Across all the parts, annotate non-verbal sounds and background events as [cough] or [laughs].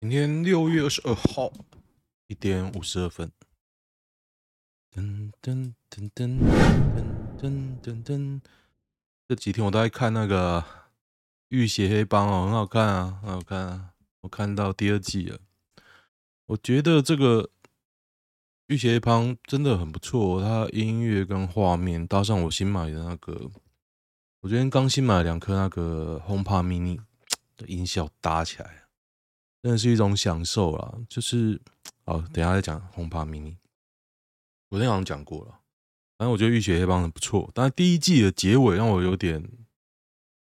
今天六月二十二号一点五十二分，噔噔噔噔噔噔噔噔。这几天我都在看那个《浴血黑帮》哦，很好看啊，很好看啊！我看到第二季了。我觉得这个《浴血黑帮》真的很不错，它音乐跟画面搭上，我新买的那个，我昨天刚新买了两颗那个 HomePod Mini 的音效搭起来。真的是一种享受啦，就是，好，等下再讲 HomePod mini。昨天好像讲过了，反正我觉得《浴血黑帮》很不错，但是第一季的结尾让我有点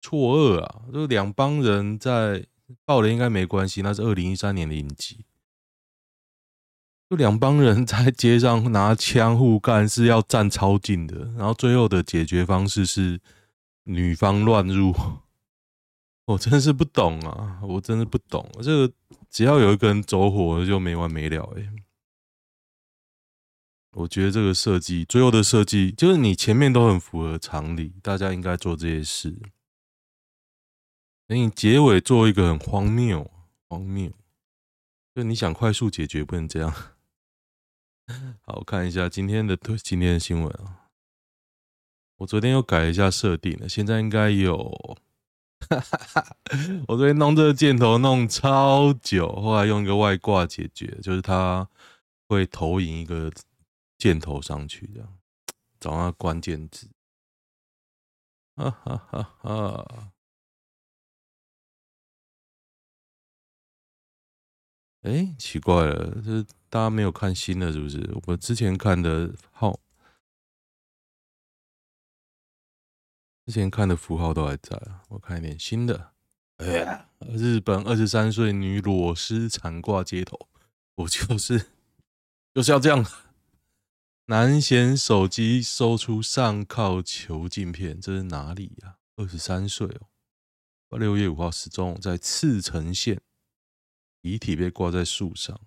错愕啊，就两帮人在爆雷应该没关系，那是二零一三年的影集，就两帮人在街上拿枪互干，是要站超近的，然后最后的解决方式是女方乱入。我真是不懂啊！我真的不懂，这个只要有一个人走火就没完没了哎。我觉得这个设计，最后的设计就是你前面都很符合常理，大家应该做这些事，等你结尾做一个很荒谬，荒谬，就你想快速解决，不能这样。好，我看一下今天的今天的新闻啊，我昨天又改了一下设定了，现在应该有。哈哈哈！我昨天弄这个箭头弄超久，后来用一个外挂解决，就是它会投影一个箭头上去，这样找到关键字。哈哈哈哈！哎，奇怪了，这大家没有看新的，是不是？我之前看的号。之前看的符号都还在啊，我看一点新的。哎呀，日本二十三岁女裸尸惨挂街头，我就是就是要这样。男嫌手机搜出上靠球镜片，这是哪里呀？二十三岁哦，六月五号失踪在茨城县，遗体被挂在树上。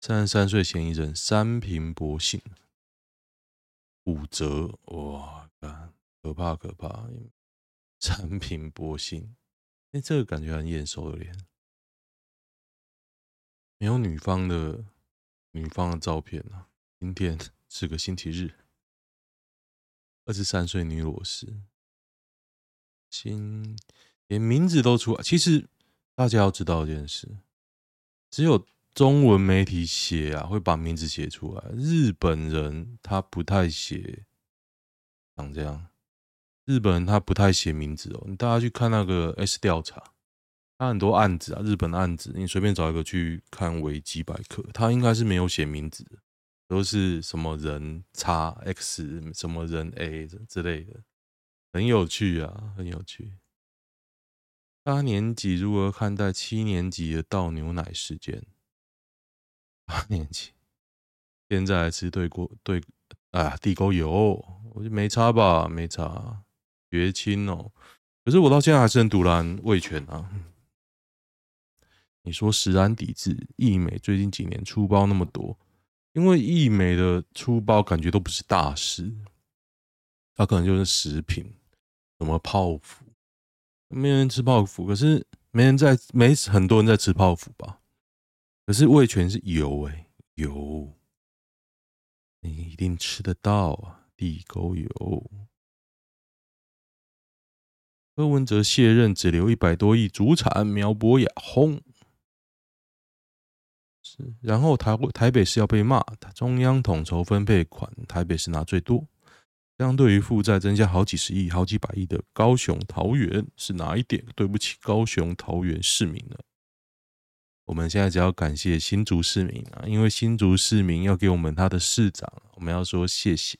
三十三岁嫌疑人三平博信骨折，哇，干。可怕可怕！[laughs] 产品博信，哎，这个感觉很眼熟的脸，没有女方的女方的照片啊。今天 [laughs] 是个星期日，二十三岁女裸尸，新连名字都出来。其实大家要知道一件事，只有中文媒体写啊，会把名字写出来。日本人他不太写，长这样。日本人他不太写名字哦，你大家去看那个 S 调查，他很多案子啊，日本的案子，你随便找一个去看维基百科，他应该是没有写名字，都是什么人叉 X 什么人 A 之类的，很有趣啊，很有趣。八年级如何看待七年级的倒牛奶事件？八年级现在还吃对锅对啊地沟油，我就没差吧，没差。绝亲哦，可是我到现在还是很赌烂味全啊。你说食安抵制，义美最近几年出包那么多，因为义美的出包感觉都不是大事，它可能就是食品，什么泡芙，没人吃泡芙，可是没人在，没很多人在吃泡芙吧？可是味全是油哎、油，你一定吃得到啊，地沟油。柯文哲卸任只留一百多亿主产，苗博雅轰。是，然后台台北是要被骂，中央统筹分配款，台北是拿最多。相对于负债增加好几十亿、好几百亿的高雄、桃园，是哪一点对不起高雄、桃园市民呢？我们现在只要感谢新竹市民啊，因为新竹市民要给我们他的市长，我们要说谢谢。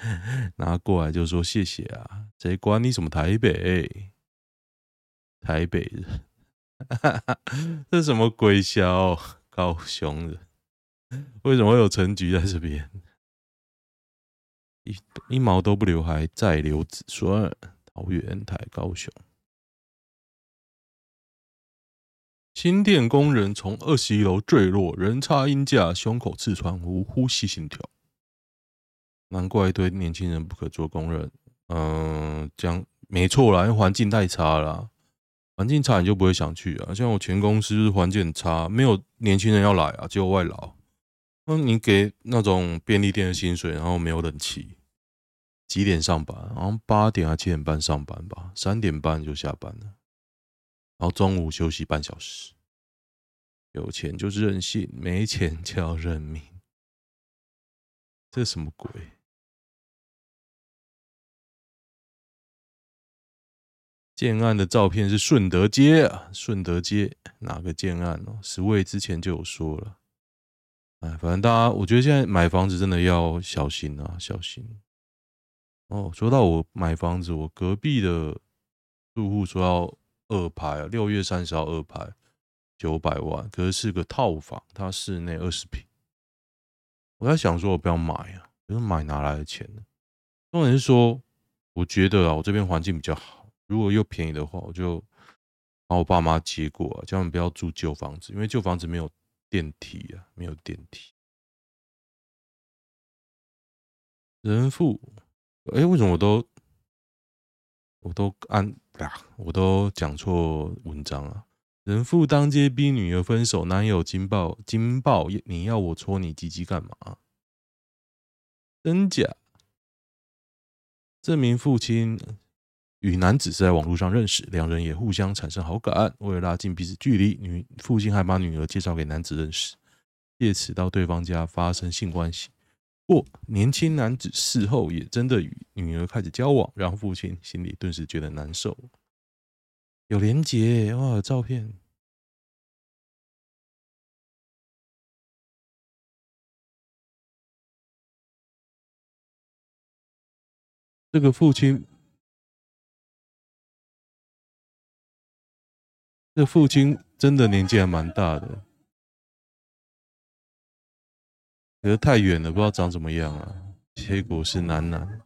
[laughs] 拿过来就说谢谢啊，谁管你什么台北？台北人，[laughs] 这什么鬼小高雄人？为什么会有陈菊在这边？一一毛都不留，还再留子孙？桃园台高雄，新店工人从二十一楼坠落，人插鹰架，胸口刺穿，无呼吸心跳。难怪一堆年轻人不可做工人，嗯，讲没错啦，因为环境太差了。环境差你就不会想去啊。像我前公司环境很差，没有年轻人要来啊，只有外劳。那你给那种便利店的薪水，然后没有冷气，几点上班？然后八点还七点半上班吧，三点半就下班了，然后中午休息半小时。有钱就是任性，没钱就要认命。这什么鬼？建案的照片是顺德街啊，顺德街哪个建案哦？十位之前就有说了。哎，反正大家，我觉得现在买房子真的要小心啊，小心。哦，说到我买房子，我隔壁的住户说要二拍啊，六月三十号二拍。九百万，可是是个套房，它室内二十平。我在想说，我不要买啊，可是买哪来的钱呢？重点是说，我觉得啊，我这边环境比较好，如果又便宜的话，我就把我爸妈接过啊，叫他们不要住旧房子，因为旧房子没有电梯啊，没有电梯。人父，哎、欸，为什么我都我都按啊，我都讲错文章啊？人父当街逼女儿分手，男友惊爆惊爆，你要我戳你鸡鸡干嘛？真假？这名父亲与男子是在网络上认识，两人也互相产生好感。为了拉近彼此距离，女父亲还把女儿介绍给男子认识，借此到对方家发生性关系。不，年轻男子事后也真的与女儿开始交往，让父亲心里顿时觉得难受。有连结哇，照片。这个父亲，这父亲真的年纪还蛮大的，可是太远了，不知道长怎么样啊。结果是男男。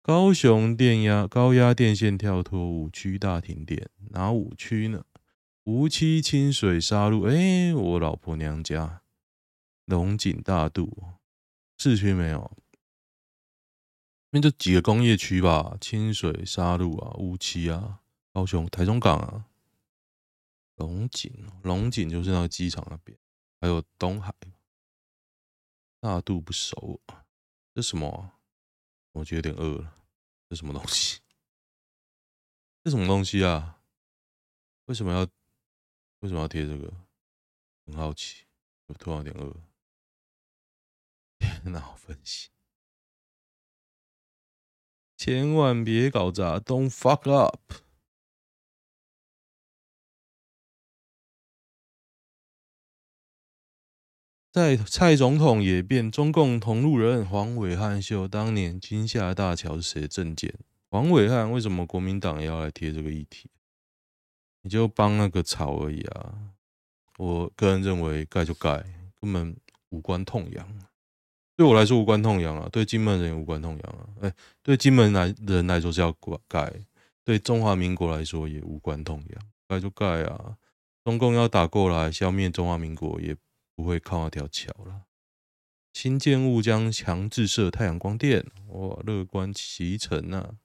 高雄电压高压电线跳脱，五区大停电。哪五区呢？梧栖、清水、沙鹿。哎，我老婆娘家。龙井、大肚。市区没有。那就几个工业区吧。清水、沙鹿啊，梧栖啊，高雄、台中港啊。龙井，龙井就是那个机场那边。还有东海。大肚不熟。这什么啊？我觉得有点饿了，这什么东西？这什么东西啊？为什么要为什么要贴这个？很好奇，我突然有点饿。电脑，分析，千万别搞砸，Don't fuck up。在蔡总统也变中共同路人，黄伟汉秀当年金厦大桥是谁政见？黄伟汉为什么国民党要来贴这个议题？你就帮那个吵而已啊！我个人认为盖就盖，根本无关痛痒。对我来说无关痛痒啊，对金门人也无关痛痒啊。哎、欸，对金门来人来说是要盖，对中华民国来说也无关痛痒，盖就盖啊！中共要打过来消灭中华民国也。不会靠那条桥了。新建物将强制设太阳光电，哇，乐观其成、啊！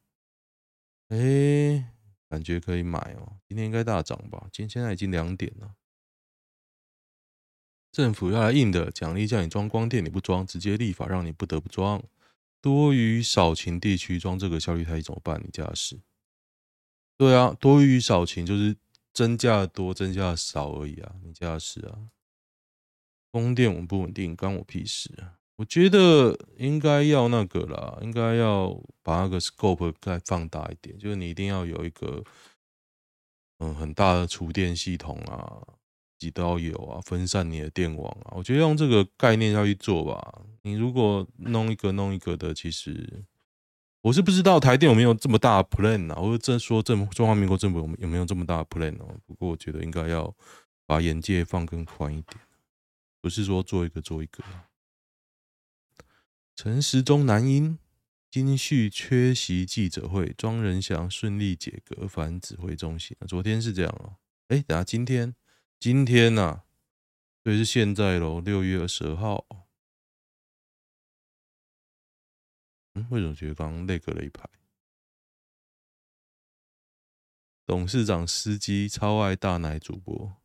哎，感觉可以买哦。今天应该大涨吧？今天现在已经两点了。政府要来硬的，奖励叫你装光电，你不装，直接立法让你不得不装。多余少勤地区装这个效率太低怎么办？你家的事？对啊，多余少勤就是增加多，增加少而已啊，你家的事啊。供电稳不稳定，关我屁事啊！我觉得应该要那个啦，应该要把那个 scope 再放大一点，就是你一定要有一个嗯很大的储电系统啊，几都要有啊，分散你的电网啊。我觉得用这个概念要去做吧。你如果弄一个弄一个的，其实我是不知道台电有没有这么大的 plan 啊，或者正说政中华民国政府有有没有这么大的 plan 哦。不过我觉得应该要把眼界放更宽一点。不是说做一个做一个。陈时中男婴金旭缺席记者会，庄人祥顺利解隔返指挥中心。昨天是这样哦。哎，等下今天今天呐，所以是现在喽，六月二十二号。嗯，为什么觉得刚刚那个了一排？董事长司机超爱大奶主播，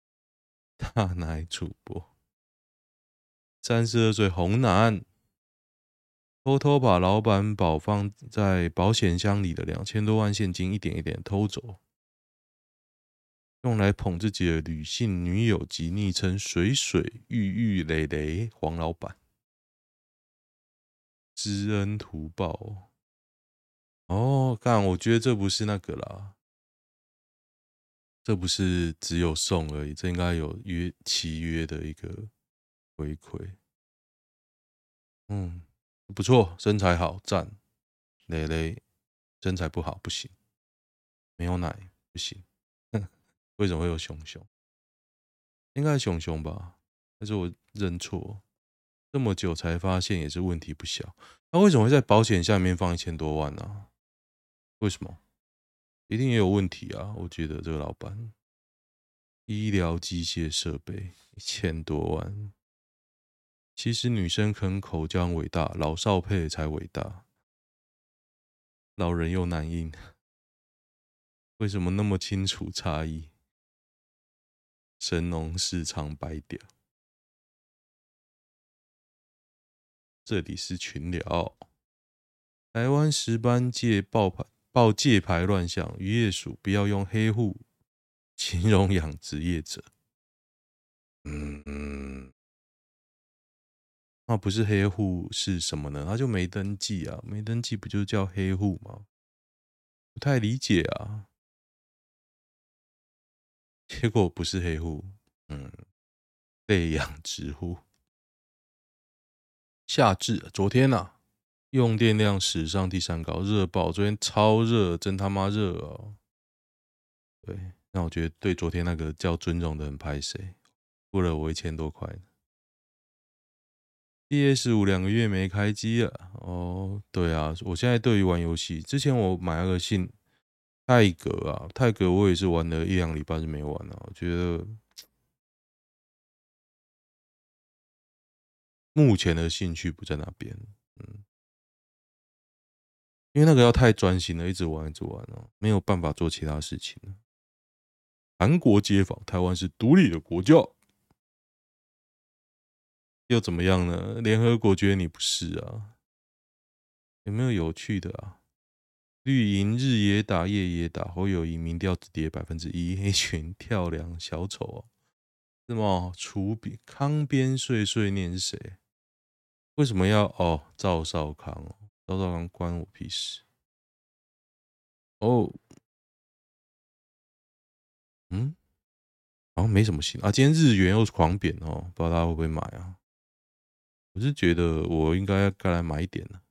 [laughs] 大奶主播，三十二岁红男偷偷把老板宝放在保险箱里的两千多万现金一点一点偷走，用来捧自己的女性女友及昵称“水水玉玉蕾蕾”黄老板，知恩图报。哦，干！我觉得这不是那个啦，这不是只有送而已，这应该有约契约的一个回馈。嗯，不错，身材好，赞。蕾蕾身材不好不行，没有奶不行。为什么会有熊熊？应该是熊熊吧？还是我认错？这么久才发现也是问题不小。那为什么会在保险下面放一千多万呢、啊？为什么？一定也有问题啊！我觉得这个老板，医疗机械设备一千多万，其实女生啃口姜伟大，老少配才伟大，老人又难硬，[laughs] 为什么那么清楚差异？神农氏尝百屌，这里是群聊，台湾石斑界爆盘。报界牌乱象，渔业署不要用黑户形容养殖业者。嗯嗯，那不是黑户是什么呢？他就没登记啊，没登记不就叫黑户吗？不太理解啊。结果不是黑户，嗯，被养殖户。夏至，昨天呐、啊。用电量史上第三高，热爆！昨天超热，真他妈热哦！对，那我觉得对昨天那个叫尊荣的很拍谁，付了我一千多块。PS 五两个月没开机了，哦，对啊，我现在对于玩游戏，之前我买了个信泰格啊，泰格我也是玩了一两礼拜就没玩了，我觉得 [tsk] 目前的兴趣不在那边，嗯。因为那个要太专心了，一直玩一直玩哦，没有办法做其他事情。韩国街访，台湾是独立的国家，又怎么样呢？联合国觉得你不是啊？有没有有趣的啊？绿营日也打，夜也打，侯友宜民调只跌百分之一，黑群跳梁小丑哦，是吗？楚比康边碎碎念是谁？为什么要哦？赵少康哦？赵少康关我屁事！哦，嗯，好像没什么新啊。今天日元又是狂贬哦，不知道大家会不会买啊？我是觉得我应该该来买一点了。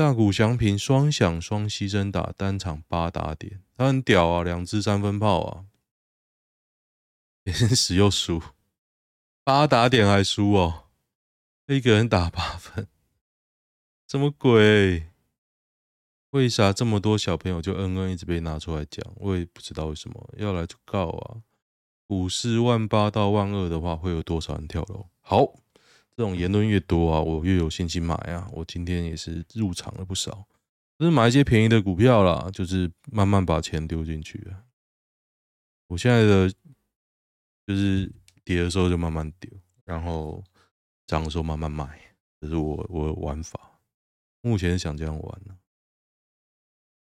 大谷翔平双响双牺牲打单场八打点，他很屌啊，两支三分炮啊，[laughs] 天使又输，八打点还输哦，一个人打八分。什么鬼？为啥这么多小朋友就恩恩一直被拿出来讲？我也不知道为什么要来就告啊！股市万八到万二的话，会有多少人跳楼？好，这种言论越多啊，我越有信心买啊！我今天也是入场了不少，就是买一些便宜的股票啦，就是慢慢把钱丢进去啊。我现在的就是跌的时候就慢慢丢，然后涨的时候慢慢买，这是我我玩法。目前想这样玩呢、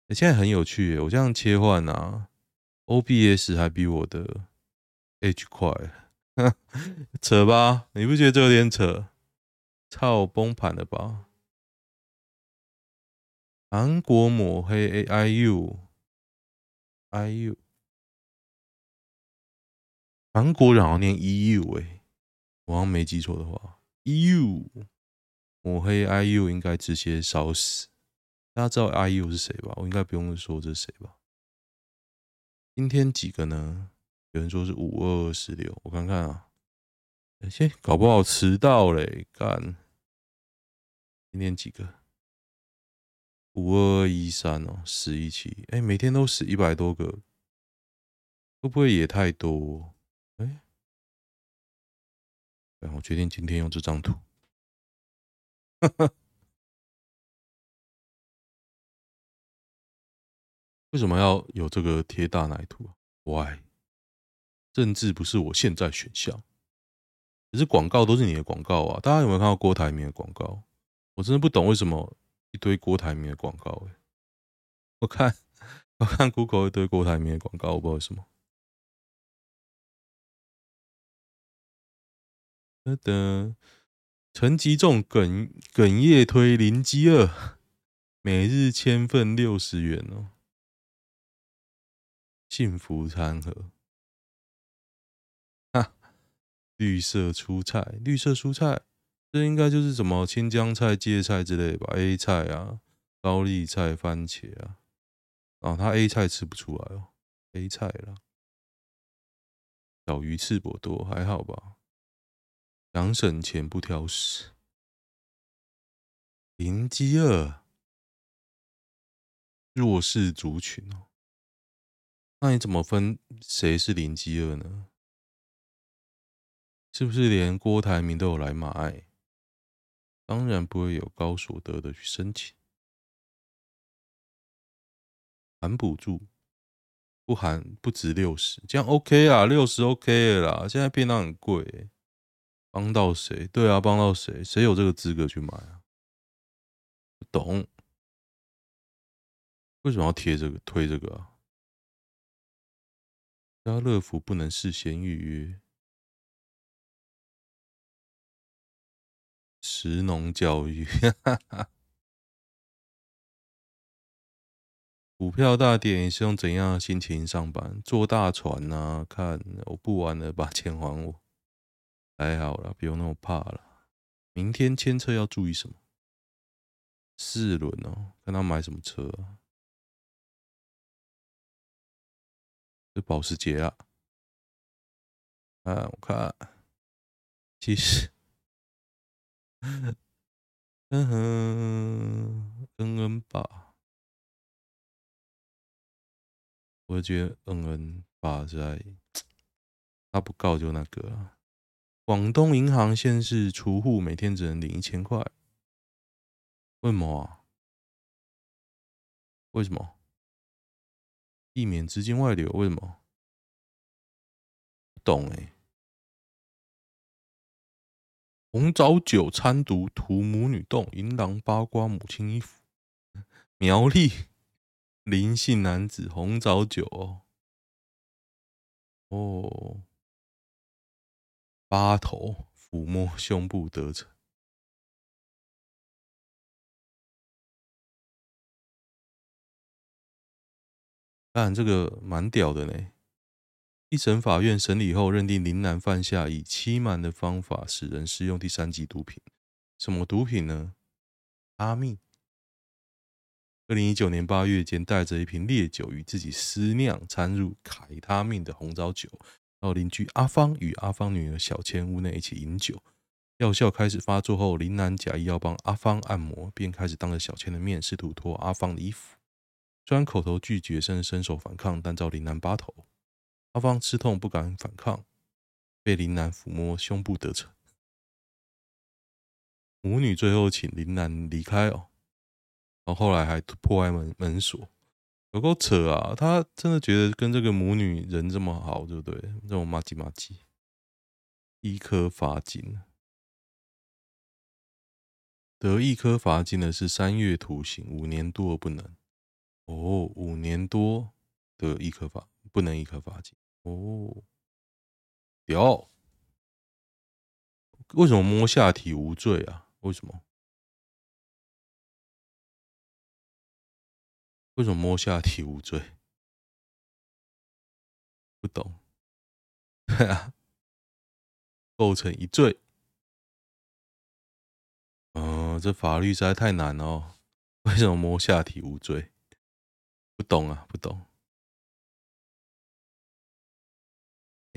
欸，现在很有趣耶，我这样切换啊，OBS 还比我的 H 快，[laughs] 扯吧？你不觉得这有点扯？操，崩盘了吧？韩国抹黑 AIU，IU，韩国人好像念 EU 哎，我好像没记错的话，EU。抹黑 IU 应该直接烧死，大家知道 IU 是谁吧？我应该不用说这是谁吧？今天几个呢？有人说是五二二十六，我看看啊，先搞不好迟到嘞，干！今天几个？五二二一三哦，十一期，哎，每天都死一百多个，会不会也太多？哎，我决定今天用这张图。哈哈，为什么要有这个贴大奶图啊？Why？政治不是我现在选项，可是广告都是你的广告啊！大家有没有看到郭台铭的广告？我真的不懂为什么一堆郭台铭的广告、欸。我看我看 Google 一堆郭台铭的广告，我不知道为什么。等等，陈吉仲哽哽咽推零饥饿，每日千份六十元哦，幸福餐盒。绿色蔬菜，绿色蔬菜，这应该就是什么青江菜、芥菜之类吧？A 菜啊，高丽菜、番茄啊，啊，他 A 菜吃不出来哦，A 菜啦，小鱼刺博多还好吧？想省钱不挑食，零饥饿，弱势族群哦，那你怎么分谁是零饥饿呢？是不是连郭台铭都有来买？当然不会有高所得的去申请，含补助不含不值六十，这样 OK 啊，六十 OK 了啦。现在便当很贵，帮到谁？对啊，帮到谁？谁有这个资格去买啊？不懂，为什么要贴这个推这个啊？家乐福不能事先预约。食农教育，股票大跌，你是用怎样的心情上班？坐大船啊？看我不玩了，把钱还我。还好了，不用那么怕了。明天牵车要注意什么？四轮哦，看他买什么车啊？是保时捷啊？啊，我看，其实。[laughs] 嗯哼，恩恩爸，我觉得恩恩爸在，他不告就那个。广东银行限制储户每天只能领一千块，为什么啊？为什么？避免资金外流？为什么？不懂哎、红枣酒掺毒涂母女洞，银狼八卦母亲衣服。苗栗林姓男子红枣酒哦，哦，八头抚摸胸部得逞，但这个蛮屌的呢。一审法院审理后认定林男犯下以欺瞒的方法使人食用第三级毒品。什么毒品呢？阿密。二零一九年八月间，带着一瓶烈酒与自己私酿掺入凯他命的红枣酒，到邻居阿芳与阿芳女儿小千屋内一起饮酒。药效开始发作后，林男假意要帮阿芳按摩，便开始当着小千的面试图脱阿芳的衣服。虽然口头拒绝，甚至伸手反抗，但遭林南扒头。阿芳吃痛不敢反抗，被林楠抚摸胸部得逞。母女最后请林楠离开哦，然后后来还破坏门门锁，有够扯啊！他真的觉得跟这个母女人这么好，对不对？这种麻吉麻吉，一颗罚金，得一颗罚金的是三月徒刑，五年多不能。哦，五年多得一颗罚，不能一颗罚金。哦，有，为什么摸下体无罪啊？为什么？为什么摸下体无罪？不懂，对啊，构成一罪。嗯，这法律实在太难哦。为什么摸下体无罪？不懂啊，不懂。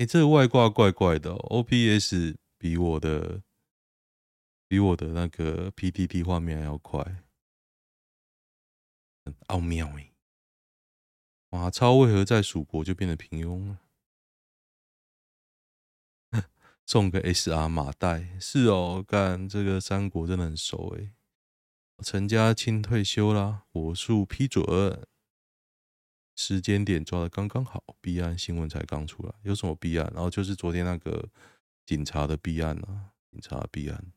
哎、欸，这个外挂怪怪的，OBS 比我的比我的那个 PTT 画面还要快，很奥妙哎！马超为何在蜀国就变得平庸了？[laughs] 送个 SR 马袋是哦，干这个三国真的很熟哎。陈家清退休啦，火速批准。时间点抓的刚刚好，弊案新闻才刚出来，有什么弊案？然后就是昨天那个警察的弊案啊，警察的弊案。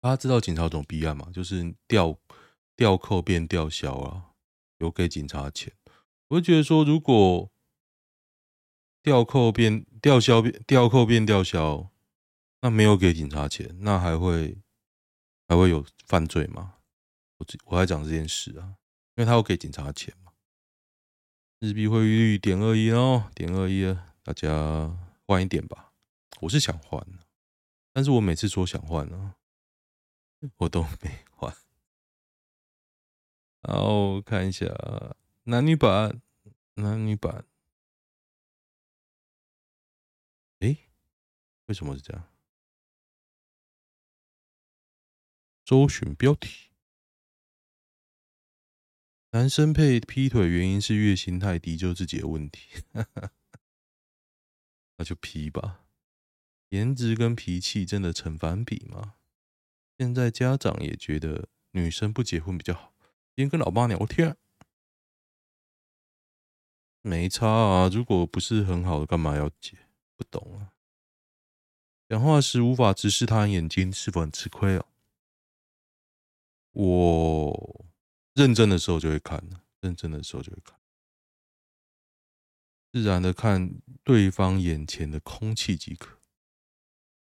大家知道警察怎么弊案吗？就是调调扣变吊销啊，有给警察钱。我就觉得说，如果调扣变吊销变调扣变吊销，那没有给警察钱，那还会还会有犯罪吗？我我在讲这件事啊，因为他要给警察钱嘛。日币汇率点二一哦，点二一啊，大家换一点吧。我是想换，但是我每次说想换呢。我都没换，然后看一下男女版，男女版，诶，为什么是这样？搜寻标题：男生配劈腿原因是月薪太低，就是自己的问题，[laughs] 那就劈吧。颜值跟脾气真的成反比吗？现在家长也觉得女生不结婚比较好。今天跟老爸聊天，没差啊。如果不是很好的，干嘛要结？不懂啊。讲话时无法直视他眼睛，是否很吃亏哦？我认真的时候就会看，认真的时候就会看，自然的看对方眼前的空气即可。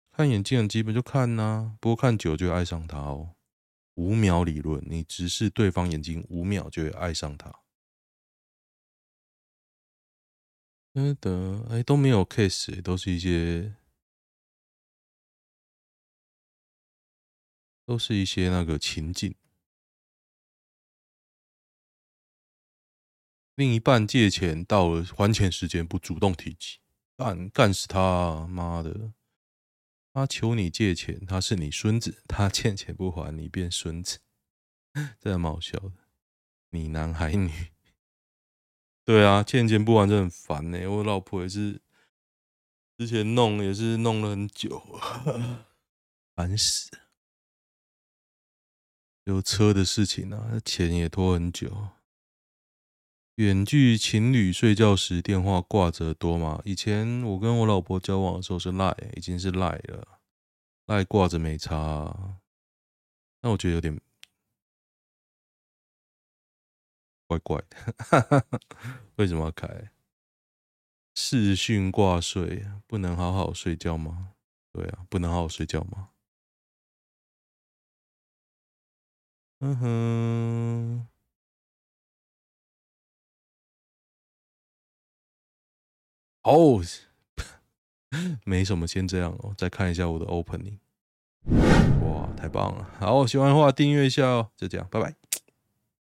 看眼睛很基本，就看呐、不过看久就会爱上他哦。五秒理论，你直视对方眼睛五秒就会爱上他。真的，哎，都没有 case，都是一些，都是一些那个情境。另一半借钱到了还钱时间不主动提起，干干死他！妈的！他求你借钱，他是你孙子，他欠钱不还，你变孙子，[laughs] 这蛮好笑的。你男孩女？对啊，欠钱不还真的很烦呢、我老婆也是，之前弄也是弄了很久，烦死。有车的事情啊，钱也拖很久。远距情侣睡觉时电话挂着多吗？以前我跟我老婆交往的时候是赖，已经是赖了，赖挂着没差啊。那我觉得有点怪怪的，[laughs] 为什么要开视讯挂睡？不能好好睡觉吗？对啊，不能好好睡觉吗？嗯哼。哦 [laughs] 没什么，先这样哦。再看一下我的 opening，哇，太棒了！好，喜欢的话订阅一下哦。就这样，拜拜。